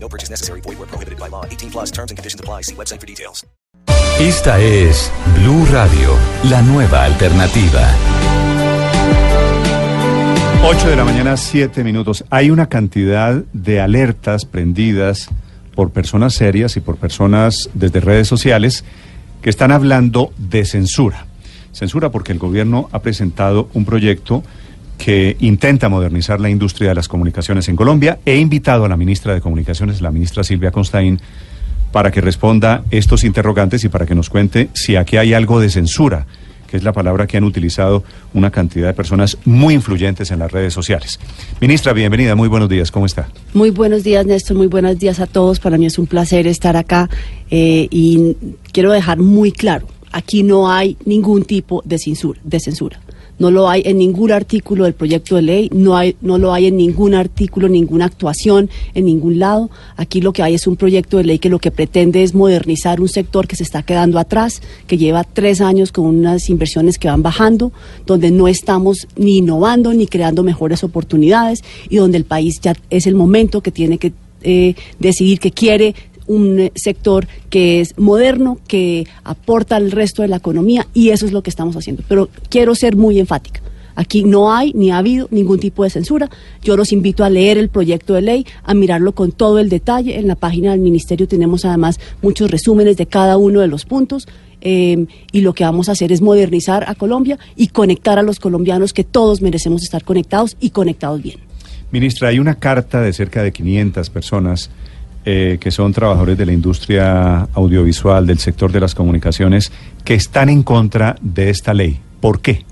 No purchase necessary. Void where prohibited by law. 18 plus terms and conditions apply. See website for details. Esta es Blue Radio, la nueva alternativa. 8 de la mañana, 7 minutos. Hay una cantidad de alertas prendidas por personas serias y por personas desde redes sociales que están hablando de censura. Censura porque el gobierno ha presentado un proyecto que intenta modernizar la industria de las comunicaciones en Colombia. He invitado a la ministra de Comunicaciones, la ministra Silvia Constaín, para que responda estos interrogantes y para que nos cuente si aquí hay algo de censura, que es la palabra que han utilizado una cantidad de personas muy influyentes en las redes sociales. Ministra, bienvenida, muy buenos días, ¿cómo está? Muy buenos días, Néstor, muy buenos días a todos. Para mí es un placer estar acá eh, y quiero dejar muy claro, aquí no hay ningún tipo de censura. De censura no lo hay en ningún artículo del proyecto de ley, no, hay, no lo hay en ningún artículo, ninguna actuación en ningún lado. Aquí lo que hay es un proyecto de ley que lo que pretende es modernizar un sector que se está quedando atrás, que lleva tres años con unas inversiones que van bajando, donde no estamos ni innovando ni creando mejores oportunidades y donde el país ya es el momento que tiene que eh, decidir que quiere un eh, sector que es moderno, que aporta al resto de la economía y eso es lo que estamos haciendo. Pero quiero ser muy enfática. Aquí no hay ni ha habido ningún tipo de censura. Yo los invito a leer el proyecto de ley, a mirarlo con todo el detalle. En la página del Ministerio tenemos además muchos resúmenes de cada uno de los puntos. Eh, y lo que vamos a hacer es modernizar a Colombia y conectar a los colombianos que todos merecemos estar conectados y conectados bien. Ministra, hay una carta de cerca de 500 personas eh, que son trabajadores de la industria audiovisual, del sector de las comunicaciones, que están en contra de esta ley. ¿Por qué?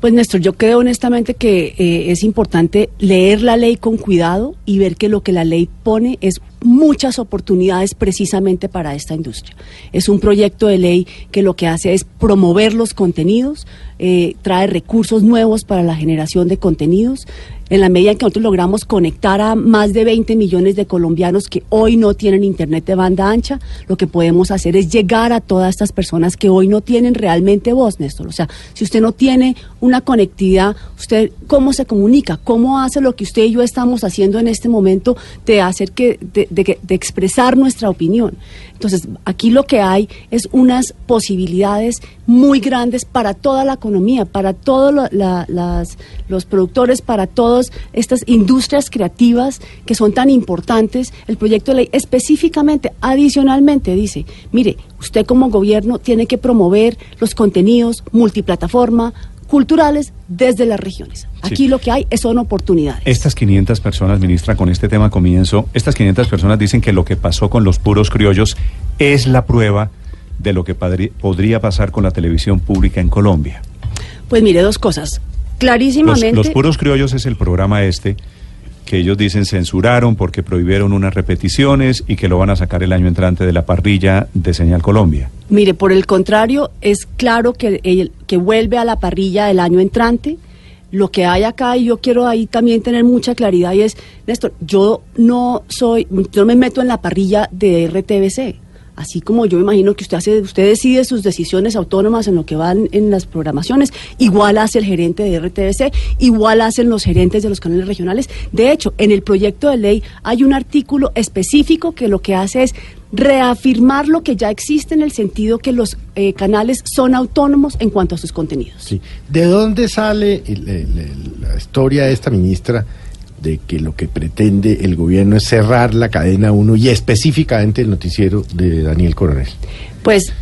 Pues Néstor, yo creo honestamente que eh, es importante leer la ley con cuidado y ver que lo que la ley pone es muchas oportunidades precisamente para esta industria. Es un proyecto de ley que lo que hace es promover los contenidos, eh, trae recursos nuevos para la generación de contenidos, en la medida en que nosotros logramos conectar a más de 20 millones de colombianos que hoy no tienen internet de banda ancha, lo que podemos hacer es llegar a todas estas personas que hoy no tienen realmente voz, Néstor. O sea, si usted no tiene una conectividad, usted cómo se comunica, cómo hace lo que usted y yo estamos haciendo en este momento de hacer que, de expresar nuestra opinión. Entonces, aquí lo que hay es unas posibilidades muy grandes para toda la economía, para todos los productores, para todas estas industrias creativas que son tan importantes. El proyecto de ley específicamente, adicionalmente, dice, mire, usted como gobierno tiene que promover los contenidos multiplataforma, culturales desde las regiones. Aquí lo que hay son oportunidades. Estas 500 personas, ministra, con este tema comienzo, estas 500 personas dicen que lo que pasó con los puros criollos es la prueba de lo que podría pasar con la televisión pública en Colombia. Pues mire, dos cosas. Clarísimamente. Los, puros criollos es el programa este que ellos dicen censuraron porque prohibieron unas repeticiones y que lo van a sacar el año entrante de la parrilla de Señal Colombia. Mire, por el contrario, es claro que, que vuelve a la parrilla el año entrante. Lo que hay acá, y yo quiero ahí también tener mucha claridad, y es, Néstor, yo no soy, yo no me meto en la parrilla de RTBC así como yo imagino que usted hace, usted decide sus decisiones autónomas en lo que van en las programaciones, igual hace el gerente de RTBC, igual hacen los gerentes de los canales regionales. De hecho, en el proyecto de ley hay un artículo específico que lo que hace es reafirmar lo que ya existe en el sentido que los eh, canales son autónomos en cuanto a sus contenidos. Sí. ¿De dónde sale la historia de esta ministra? De que lo que pretende el gobierno es cerrar la cadena 1 y específicamente el noticiero de Daniel Coronel. Pues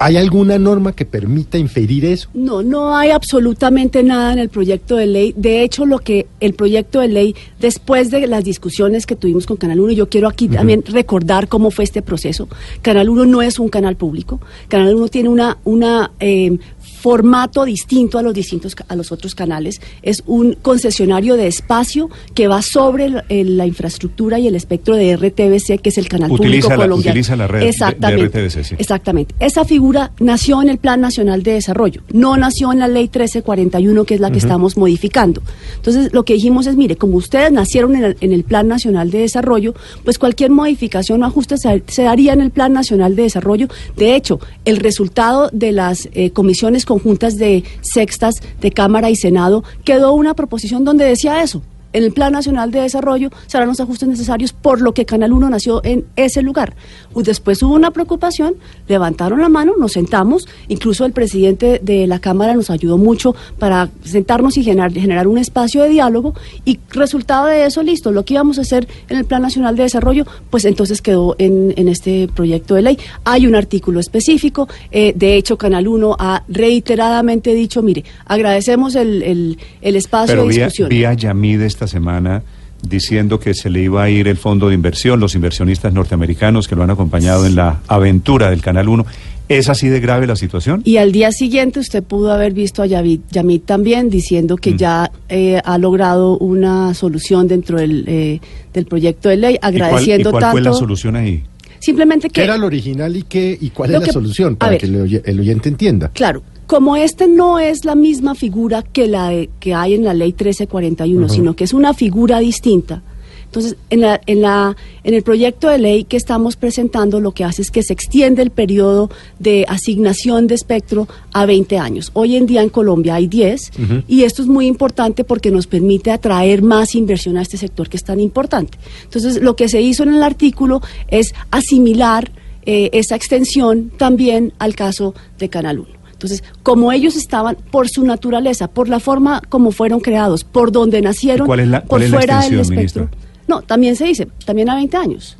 ¿Hay alguna norma que permita inferir eso? No, no hay absolutamente nada en el proyecto de ley. De hecho, lo que el proyecto de ley, después de las discusiones que tuvimos con Canal 1, yo quiero aquí también recordar cómo fue este proceso. Canal 1 no es un canal público. Canal 1 tiene una, una eh, formato distinto a los distintos a los otros canales. Es un concesionario de espacio que va sobre el- el- la infraestructura y el espectro de RTBC, que es el canal Utiliza público la- colombiano. utiliza la red de- de Exactamente. RTBC, sí. Exactamente. Esa figura nació en el Plan Nacional de Desarrollo, no nació en la Ley 1341, que es la que estamos modificando. Entonces, lo que dijimos es, mire, como ustedes nacieron en el, en el Plan Nacional de Desarrollo, pues cualquier modificación o ajuste se, se daría en el Plan Nacional de Desarrollo. De hecho, el resultado de las eh, comisiones conjuntas de sextas de Cámara y Senado quedó una proposición donde decía eso. En el Plan Nacional de Desarrollo se harán los ajustes necesarios por lo que Canal 1 nació en ese lugar. Después hubo una preocupación, levantaron la mano, nos sentamos, incluso el presidente de la Cámara nos ayudó mucho para sentarnos y generar, generar un espacio de diálogo y resultado de eso, listo, lo que íbamos a hacer en el Plan Nacional de Desarrollo, pues entonces quedó en, en este proyecto de ley. Hay un artículo específico, eh, de hecho Canal 1 ha reiteradamente dicho, mire, agradecemos el, el, el espacio Pero de discusión. vi a Yamid esta semana diciendo que se le iba a ir el fondo de inversión, los inversionistas norteamericanos que lo han acompañado en la aventura del Canal 1. ¿Es así de grave la situación? Y al día siguiente usted pudo haber visto a Yamit, Yamit también diciendo que Mm. ya eh, ha logrado una solución dentro del, eh, del proyecto de ley, ¿Y cuál, y agradeciendo cuál fue la tanto. solución ahí? Simplemente ¿Qué que, era lo original y, qué, y cuál es la que- solución? Para ver. que el, oye- el oyente entienda. claro, como este no es la misma figura que la de- que hay en la ley 1341, Ujú. sino que es una figura distinta. Entonces, en, la, en, la, en el proyecto de ley que estamos presentando, lo que hace es que se extiende el periodo de asignación de espectro a 20 años. Hoy en día en Colombia hay 10 Ujú. y esto es muy importante porque nos permite atraer más inversión a este sector que es tan importante. Entonces, lo que se hizo en el artículo es asimilar eh, esa extensión también al caso de Canal 1. Entonces, como ellos estaban por su naturaleza, por la forma como fueron creados, por donde nacieron, ¿Y cuál es la- por cuál es la fuera del extensión, espectro. ministra? No, también se dice, también a 20 años.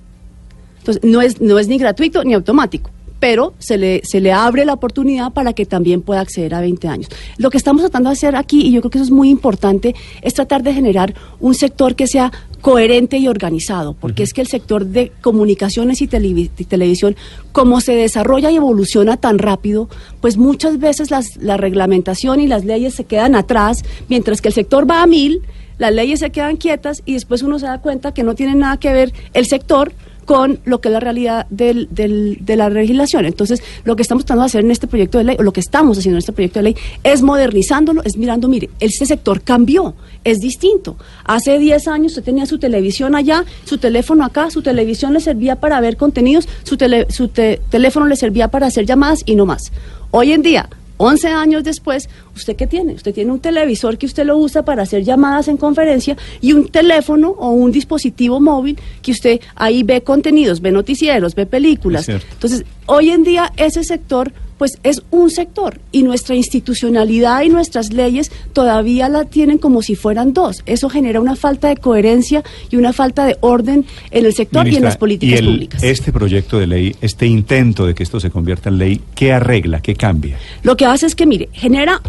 Entonces, no es, no es ni gratuito ni automático, pero se le, se le abre la oportunidad para que también pueda acceder a 20 años. Lo que estamos tratando de hacer aquí, y yo creo que eso es muy importante, es tratar de generar un sector que sea coherente y organizado, porque es que el sector de comunicaciones y, y televisión, como se desarrolla y evoluciona tan rápido, pues muchas veces las, la reglamentación y las leyes se quedan atrás, mientras que el sector va a mil, las leyes se quedan quietas y después uno se da cuenta que no tiene nada que ver el sector con lo que es la realidad del, del- de la legislación. Entonces, lo que estamos tratando de hacer en este proyecto de ley, o lo que estamos haciendo en este proyecto de ley, es modernizándolo, es mirando, mire, este sector cambió, es distinto. Hace 10 años usted tenía su televisión allá, su teléfono acá, su televisión le servía para ver contenidos, su, tele- su te- teléfono le servía para hacer llamadas y no más. Hoy en día, 11 años después, ¿usted qué tiene? Usted tiene un televisor que usted lo usa para hacer llamadas en conferencia y un teléfono o un dispositivo móvil que usted ahí ve contenidos, ve noticieros, ve películas. Entonces, hoy en día ese sector pues es un sector y nuestra institucionalidad y nuestras leyes todavía la tienen como si fueran dos. Eso genera una falta de coherencia y una falta de orden en el sector y en las políticas y el- públicas. Este proyecto de ley, este intento de que esto se convierta en ley, ¿qué arregla? ¿Qué cambia? Lo que hace es que, mire, genera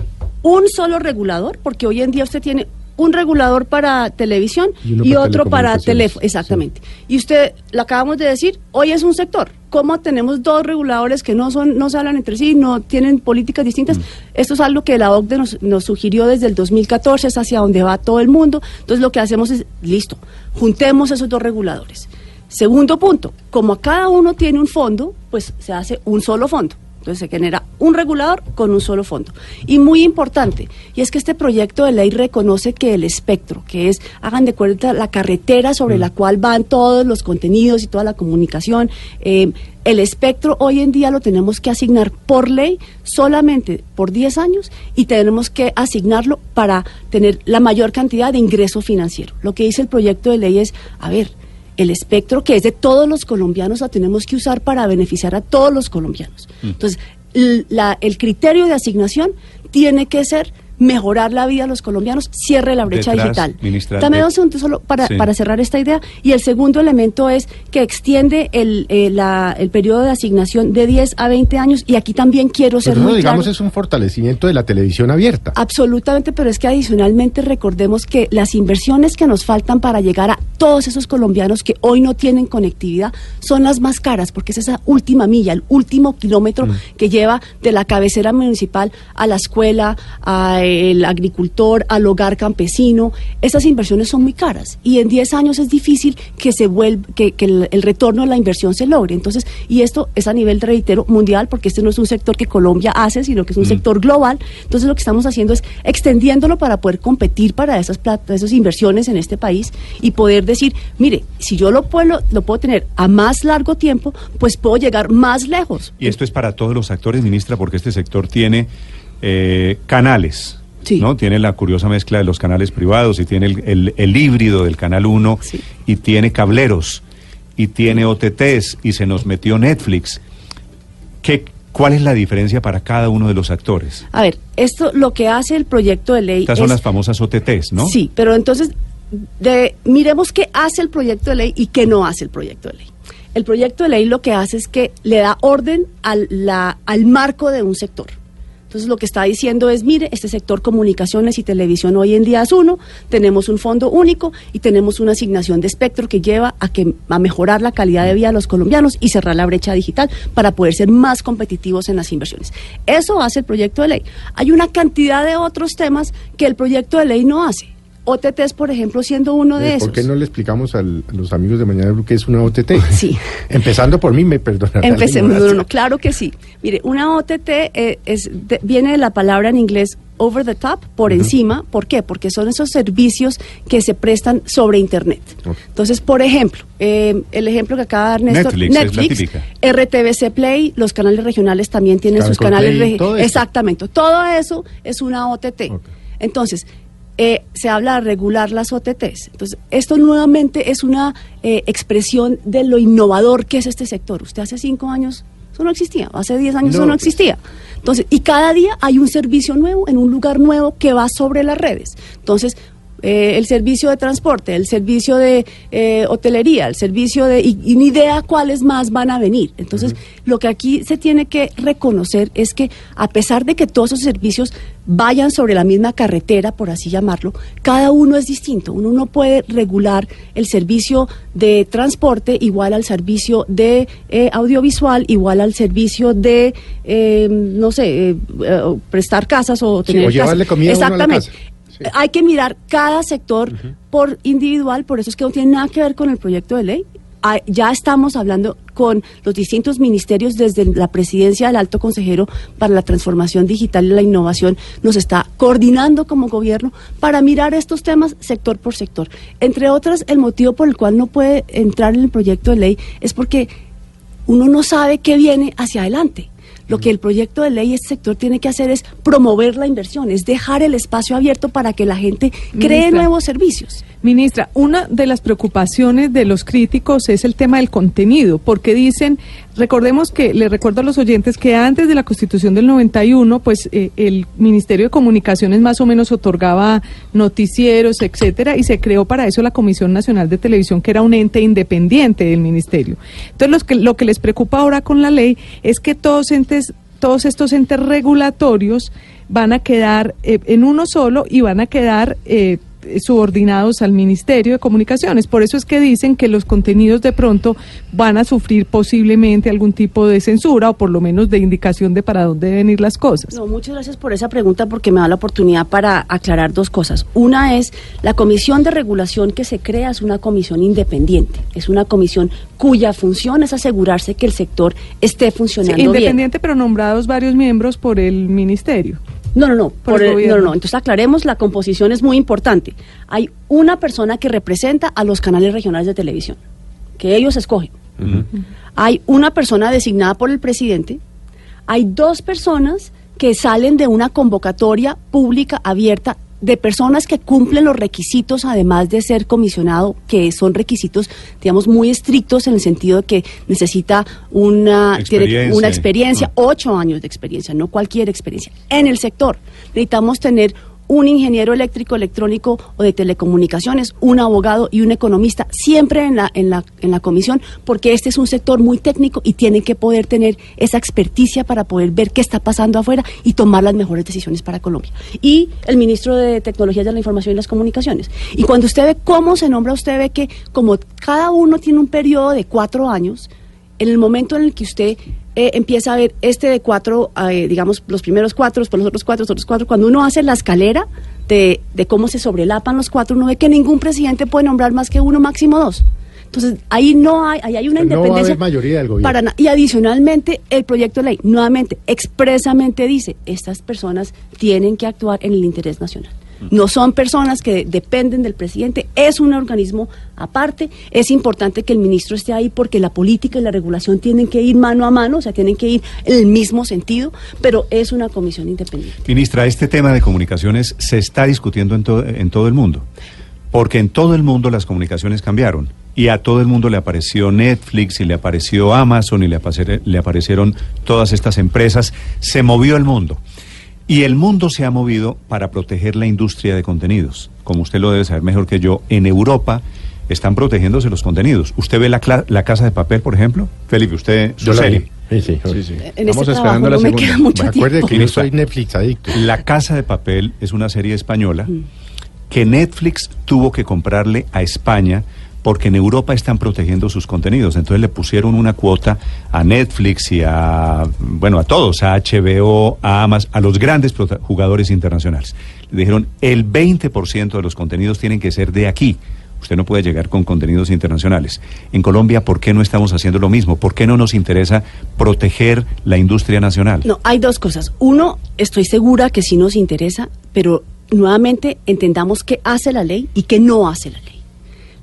un solo regulador, porque hoy en día usted tiene un regulador para televisión Y y, uno para otro para teléfono. sí. Exactamente. Y usted, lo acabamos de decir, hoy es un sector. ¿Cómo tenemos dos reguladores que no son, no se hablan entre sí, no tienen políticas distintas? Esto es algo que la OCDE nos, nos sugirió desde el 2014, es hacia donde va todo el mundo. Entonces lo que hacemos es, listo, juntemos esos dos reguladores. Segundo punto, como cada uno tiene un fondo, pues se hace un solo fondo. Entonces se genera un regulador con un solo fondo. Y muy importante, y es que este proyecto de ley reconoce que el espectro, que es, hagan de cuenta, la carretera sobre la cual van todos los contenidos y toda la comunicación, eh, el espectro hoy en día lo tenemos que asignar por ley solamente por 10 años y tenemos que asignarlo para tener la mayor cantidad de ingreso financiero. Lo que dice el proyecto de ley es, a ver, el espectro que es de todos los colombianos la tenemos que usar para beneficiar a todos los colombianos. Entonces, l- la- el criterio de asignación tiene que ser mejorar la vida de los colombianos, cierre la brecha Detrás, digital. ministra, Dame de- dos segundos solo para, Sí. para cerrar esta idea. Y el segundo elemento es que extiende el, eh, la- el periodo de asignación de 10 a 20 años. Y aquí también quiero ser Pero eso, muy digamos, claro. es un fortalecimiento de la televisión abierta. Absolutamente, pero es que adicionalmente recordemos que las inversiones que nos faltan para llegar a todos esos colombianos que hoy no tienen conectividad son las más caras, porque es esa última milla, el último kilómetro que lleva de la cabecera municipal a la escuela, al agricultor, al hogar campesino. Esas inversiones son muy caras y en 10 años es difícil que se vuelva, que, que el, el retorno de la inversión se logre. Entonces, y esto es a nivel, reitero, mundial, porque este no es un sector que Colombia hace, sino que es un sector global. Entonces, lo que estamos haciendo es extendiéndolo para poder competir para esas, plata, esas inversiones en este país y poder decir, mire, si yo lo puedo, lo puedo tener a más largo tiempo, pues puedo llegar más lejos. Y esto es para todos los actores, ministra, porque este sector tiene eh, canales. Sí. ¿no? Tiene la curiosa mezcla de los canales privados y tiene el, el- el híbrido del canal 1 Sí. y tiene cableros y tiene OTTs y se nos metió Netflix. ¿Qué, ¿Cuál es la diferencia para cada uno de los actores? A ver, esto lo que hace el proyecto de ley Estas son las famosas OTTs, ¿no? Sí, pero entonces de, miremos qué hace el proyecto de ley y qué no hace el proyecto de ley. El proyecto de ley lo que hace es que le da orden al, la- al marco de un sector. Entonces lo que está diciendo es, mire, este sector comunicaciones y televisión hoy en día es uno, tenemos un fondo único y tenemos una asignación de espectro que lleva a, que, a mejorar la calidad de vida de los colombianos y cerrar la brecha digital para poder ser más competitivos en las inversiones. Eso hace el proyecto de ley. Hay una cantidad de otros temas que el proyecto de ley no hace. OTTs, por ejemplo, siendo uno de Eh, esos. ¿Por qué no le explicamos al- a los amigos de Mañana Blue qué es una OTT? Sí. Empezando por mí, me perdonará. la Empecemos, no, no, claro que sí. Mire, una OTT eh, es, de- viene de la palabra en inglés over the top, por encima. ¿Por qué? Porque son esos servicios que se prestan sobre Internet. Entonces, por ejemplo, eh, el ejemplo que acaba de dar Néstor, Netflix típica. RTBC Play, los canales regionales también tienen sus canales. Play, regi- todo esto. Exactamente, todo eso es una OTT. Entonces, eh, se habla de regular las OTTs. Entonces, esto nuevamente es una eh, expresión de lo innovador que es este sector. Usted hace cinco años, eso no existía. Hace diez años, eso No, pues. existía. Entonces, y cada día hay un servicio nuevo en un lugar nuevo que va sobre las redes. Entonces, eh, el servicio de transporte, el servicio de eh, hotelería, el servicio de... Y, y ni idea cuáles más van a venir. Entonces, lo que aquí se tiene que reconocer es que a pesar de que todos esos servicios vayan sobre la misma carretera, por así llamarlo, cada uno es distinto. Uno no puede regular el servicio de transporte igual al servicio de eh, audiovisual, igual al servicio de, eh, no sé, eh, eh, prestar casas o Sí, tener o llevarle comida a uno a la Exactamente. casa. Sí. Hay que mirar cada sector por individual, por eso es que no tiene nada que ver con el proyecto de ley. Ah, Ya estamos hablando con los distintos ministerios desde la presidencia del alto consejero para la transformación digital y la innovación. Nos está coordinando como gobierno para mirar estos temas sector por sector. Entre otras, el motivo por el cual no puede entrar en el proyecto de ley es porque uno no sabe qué viene hacia adelante. Lo que el proyecto de ley este sector tiene que hacer es promover la inversión, es dejar el espacio abierto para que la gente cree Ministra. nuevos servicios. Ministra, una de las preocupaciones de los críticos es el tema del contenido, porque dicen, recordemos que, le recuerdo a los oyentes que antes de la Constitución del 91, pues eh, el Ministerio de Comunicaciones más o menos otorgaba noticieros, etcétera, y se creó para eso la Comisión Nacional de Televisión, que era un ente independiente del Ministerio. Entonces, que, lo que les preocupa ahora con la ley es que todos entes todos estos entes regulatorios van a quedar eh, en uno solo y van a quedar eh, subordinados al Ministerio de Comunicaciones. Por eso es que dicen que los contenidos de pronto van a sufrir posiblemente algún tipo de censura o por lo menos de indicación de para dónde deben ir las cosas. No, muchas gracias por esa pregunta porque me da la oportunidad para aclarar dos cosas. Una es la comisión de regulación que se crea es una comisión independiente, es una comisión cuya función es asegurarse que el sector esté Sí, funcionando bien. independiente, pero nombrados varios miembros por el Ministerio. No, no, no. Por por el el- gobierno. no, no, no. Entonces aclaremos, la composición es muy importante. Hay una persona que representa a los canales regionales de televisión, que ellos escogen. Hay una persona designada por el presidente. Hay dos personas que salen de una convocatoria pública abierta de personas que cumplen los requisitos, además de ser comisionado, que son requisitos, digamos, muy estrictos en el sentido de que necesita una Experiencia. una experiencia, Ah. ocho años de experiencia, no cualquier experiencia. En el sector necesitamos tener un ingeniero eléctrico, electrónico o de telecomunicaciones, un abogado y un economista, siempre en la, en la, en la comisión, porque este es un sector muy técnico y tiene que poder tener esa experticia para poder ver qué está pasando afuera y tomar las mejores decisiones para Colombia. Y el ministro de Tecnologías de la Información y las Comunicaciones. Y cuando usted ve cómo se nombra, usted ve que como cada uno tiene un periodo de cuatro años, en el momento en el que usted eh, empieza a ver este de cuatro, eh, digamos, los primeros cuatro, después los otros cuatro, los otros cuatro, cuando uno hace la escalera de, de cómo se sobrelapan los cuatro, uno ve que ningún presidente puede nombrar más que uno, máximo dos. Entonces, ahí no hay, ahí hay una No va a independencia. haber mayoría del gobierno. Para y adicionalmente, el proyecto de ley, nuevamente, expresamente dice, estas personas tienen que actuar en el interés nacional. No son personas que dependen del presidente, es un organismo aparte. Es importante que el ministro esté ahí porque la política y la regulación tienen que ir mano a mano, o sea, tienen que ir en el mismo sentido, pero es una comisión independiente. Ministra, este tema de comunicaciones se está discutiendo en, en todo el mundo, porque en todo el mundo las comunicaciones cambiaron y a todo el mundo le apareció Netflix y le apareció Amazon y le aparecieron todas estas empresas, se movió el mundo. Y el mundo se ha movido para proteger la industria de contenidos. Como usted lo debe saber mejor que yo, en Europa están protegiéndose los contenidos. ¿Usted ve la, cla- la casa de papel, por ejemplo? Felipe, usted, su Yo la serie. vi. Sí, sí, En Estamos este esperando la no me segunda. queda mucho Recuerde tiempo. que yo soy Netflix adicto. La Casa de Papel es una serie española que Netflix tuvo que comprarle a España porque en Europa están protegiendo sus contenidos. Entonces le pusieron una cuota a Netflix y a, bueno, a todos, a HBO, a Amazon, a los grandes jugadores internacionales. Le dijeron, el 20% de los contenidos tienen que ser de aquí. Usted no puede llegar con contenidos internacionales. En Colombia, ¿por qué no estamos haciendo lo mismo? ¿Por qué no nos interesa proteger la industria nacional? No, hay dos cosas. Uno, estoy segura que sí nos interesa, pero nuevamente entendamos qué hace la ley y qué no hace la ley.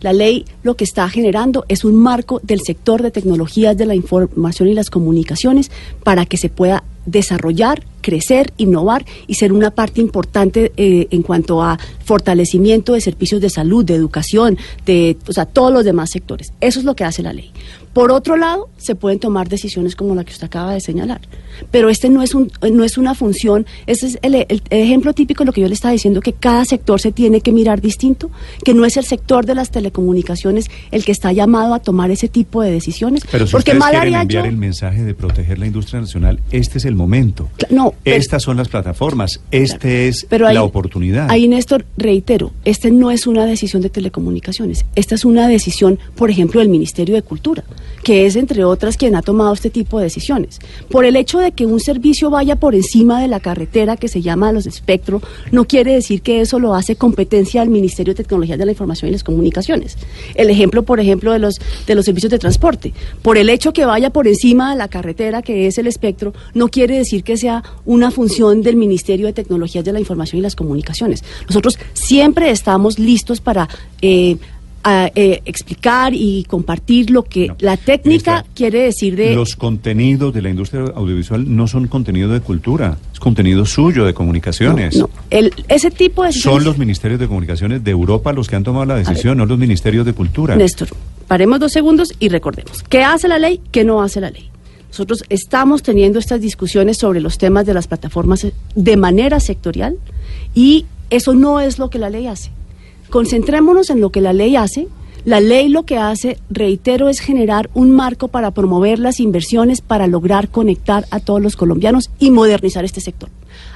La ley lo que está generando es un marco del sector de tecnologías de la información y las comunicaciones para que se pueda desarrollar, crecer, innovar y ser una parte importante eh, en cuanto a fortalecimiento de servicios de salud, de educación, de o sea, todos los demás sectores. Eso es lo que hace la ley. Por otro lado, se pueden tomar decisiones como la que usted acaba de señalar, pero este no es un no es una función, ese es el, el ejemplo típico de lo que yo le estaba diciendo que cada sector se tiene que mirar distinto, que no es el sector de las telecomunicaciones el que está llamado a tomar ese tipo de decisiones, Pero si porque ustedes mal quieren enviar yo- el mensaje de proteger la industria nacional, este es el momento. No, pero- Estas son las plataformas, este es Pero ahí- la oportunidad. Ahí, Néstor, reitero, esta no es una decisión de telecomunicaciones, esta es una decisión, por ejemplo, del Ministerio de Cultura, que es, entre otras, quien ha tomado este tipo de decisiones. Por el hecho de que un servicio vaya por encima de la carretera que se llama los espectro, no quiere decir que eso lo hace competencia al Ministerio de Tecnologías de la Información y las Comunicaciones. El ejemplo, por ejemplo, de los, de los servicios de transporte. Por el hecho que vaya por encima de la carretera que es el espectro, no quiere decir que sea una función del Ministerio de Tecnologías de la Información y las Comunicaciones. Nosotros siempre estamos listos para eh, a, eh, explicar y compartir lo que No. la técnica quiere decir de... Los contenidos de la industria audiovisual no son contenido de cultura, es contenido suyo, de comunicaciones. No, el- ese tipo de Son los ministerios de comunicaciones de Europa los que han tomado la decisión, no los ministerios de cultura. Néstor, paremos dos segundos y recordemos. ¿Qué hace la ley? ¿Qué no hace la ley? Nosotros estamos teniendo estas discusiones sobre los temas de las plataformas de manera sectorial y eso no es lo que la ley hace. Concentrémonos en lo que la ley hace. La ley lo que hace, reitero, es generar un marco para promover las inversiones para lograr conectar a todos los colombianos y modernizar este sector.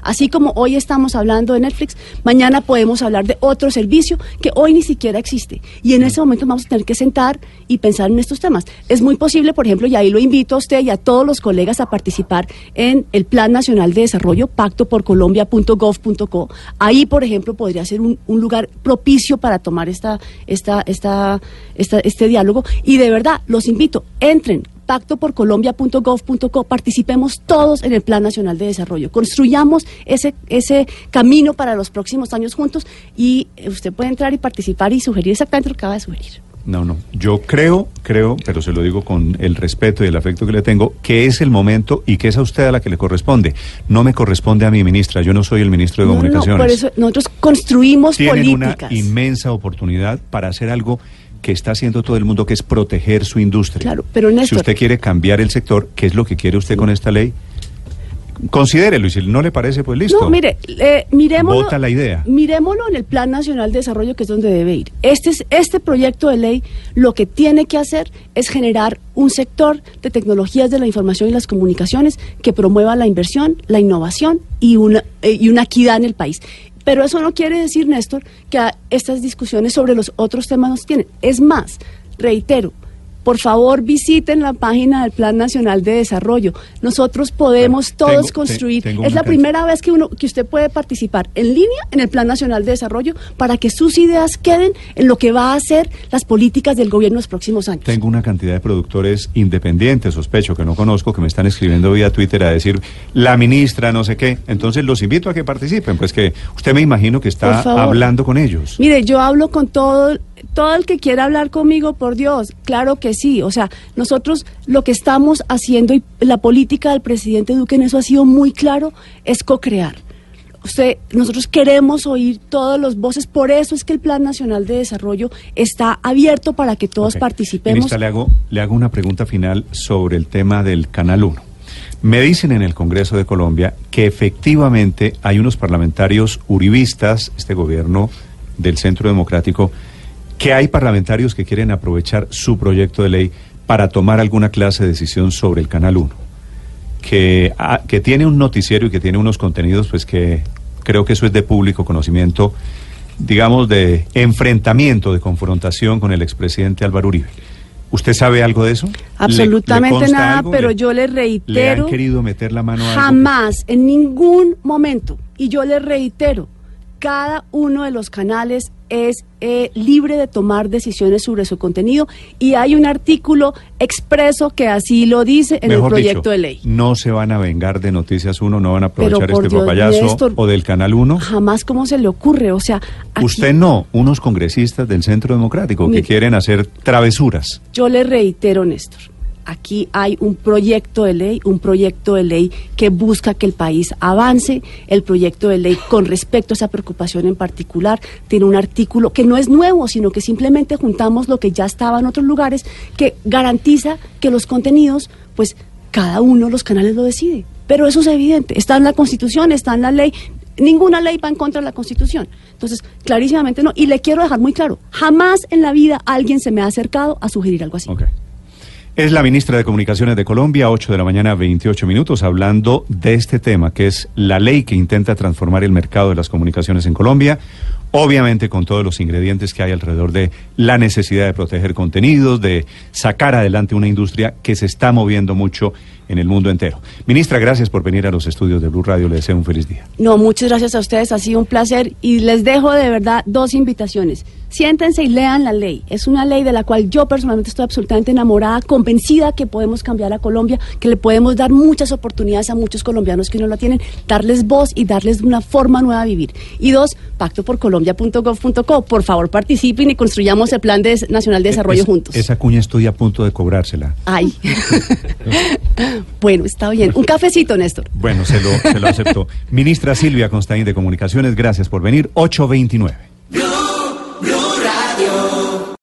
Así como hoy estamos hablando de Netflix, mañana podemos hablar de otro servicio que hoy ni siquiera existe. Y en ese momento vamos a tener que sentar y pensar en estos temas. Es muy posible, por ejemplo, y ahí lo invito a usted y a todos los colegas a participar en el Plan Nacional de Desarrollo, pactoporcolombia.gov.co. Ahí, por ejemplo, podría ser un, un lugar propicio para tomar esta, esta, esta, esta- este diálogo. Y de verdad, los invito, entren pactoporcolombia.gov.co, participemos todos en el Plan Nacional de Desarrollo, construyamos ese, ese camino para los próximos años juntos y eh, usted puede entrar y participar y sugerir exactamente lo que acaba de sugerir. No, no. Yo creo, creo, pero se lo digo con el respeto y el afecto que le tengo, que es el momento y que es a usted a la que le corresponde. No me corresponde a mi ministra. Yo no soy el ministro de No, no, no, Comunicaciones. por eso nosotros construimos Tienen políticas. una inmensa oportunidad para hacer algo que está haciendo todo el mundo, que es proteger su industria. Claro, pero, Néstor- si usted quiere cambiar el sector, ¿qué es lo que quiere usted con esta ley? Considérelo y si no le parece, pues listo. No, mire, eh, miremoslo, Vota la idea. miremoslo en el Plan Nacional de Desarrollo, que es donde debe ir. Este, es, este proyecto de ley lo que tiene que hacer es generar un sector de tecnologías de la información y las comunicaciones que promueva la inversión, la innovación y una, eh, y una equidad en el país. Pero eso no quiere decir, Néstor, que estas discusiones sobre los otros temas no se tienen. Es más, reitero, por favor visiten la página del Plan Nacional de Desarrollo. Nosotros podemos Bueno, todos tengo- construir. te- es la primera vez que uno que usted puede participar en línea en el Plan Nacional de Desarrollo para que sus ideas queden en lo que va a ser las políticas del gobierno en los próximos años. Tengo una cantidad de productores independientes, sospecho, que no conozco, que me están escribiendo vía Twitter a decir, la ministra, no sé qué. Entonces los invito a que participen, pues que usted me imagino que está hablando con ellos. Mire, yo hablo con todo, todo el que quiera hablar conmigo, por Dios, claro que sí. O sea, nosotros lo que estamos haciendo y la política del presidente Duque en eso ha sido muy claro, es co-crear. Usted, nosotros queremos oír todas las voces, por eso es que el Plan Nacional de Desarrollo está abierto para que todos participemos. Ministra, le hago, le hago una pregunta final sobre el tema del Canal 1. Me dicen en el Congreso de Colombia que efectivamente hay unos parlamentarios uribistas, este gobierno del Centro Democrático, que hay parlamentarios que quieren aprovechar su proyecto de ley para tomar alguna clase de decisión sobre el Canal 1. Que, ah, que tiene un noticiero y que tiene unos contenidos, pues que creo que eso es de público conocimiento, digamos, de enfrentamiento, de confrontación con el expresidente Álvaro Uribe. ¿Usted sabe algo de eso? ¿Le- le Absolutamente nada, algo? pero ¿Le- yo le ¿Le reitero. han querido meter la mano a que- Jamás, en ningún momento. Y yo le reitero, cada uno de los canales es eh, libre de tomar decisiones sobre su contenido y hay un artículo expreso que así lo dice en Mejor el proyecto dicho, de ley. No se van a vengar de Noticias 1, no van a aprovechar este Dios, papayazo Néstor, o del Canal 1. Jamás como se le ocurre, o sea, aquí Usted no, unos congresistas del Centro Democrático que quieren hacer travesuras. yo le reitero, Néstor, aquí hay un proyecto de ley, un proyecto de ley que busca que el país avance, el proyecto de ley con respecto a esa preocupación en particular tiene un artículo que no es nuevo, sino que simplemente juntamos lo que ya estaba en otros lugares, que garantiza que los contenidos, pues cada uno de los canales lo decide. Pero eso es evidente, está en la Constitución, está en la ley, ninguna ley va en contra de la Constitución. Entonces, clarísimamente no. Y le quiero dejar muy claro, jamás en la vida alguien se me ha acercado a sugerir algo así. Ok. Es la ministra de Comunicaciones de Colombia, 8 de la mañana, 28 minutos, hablando de este tema, que es la ley que intenta transformar el mercado de las comunicaciones en Colombia, obviamente con todos los ingredientes que hay alrededor de la necesidad de proteger contenidos, de sacar adelante una industria que se está moviendo mucho en el mundo entero. Ministra, gracias por venir a los estudios de Blue Radio, le deseo un feliz día. No, muchas gracias a ustedes, ha sido un placer y les dejo de verdad dos invitaciones. Siéntense y lean la ley. Es una ley de la cual yo personalmente estoy absolutamente enamorada, convencida que podemos cambiar a Colombia, que le podemos dar muchas oportunidades a muchos colombianos que no la tienen, darles voz y darles una forma nueva de vivir. Y dos, pactoporcolombia.gov.co. Por favor, participen y construyamos el Plan de- Nacional de Desarrollo Es- juntos. Esa cuña estoy a punto de cobrársela. Ay. bueno, está bien. Un cafecito, Néstor. Bueno, se lo, se lo acepto. Ministra Silvia Constaín de Comunicaciones, gracias por venir. 829.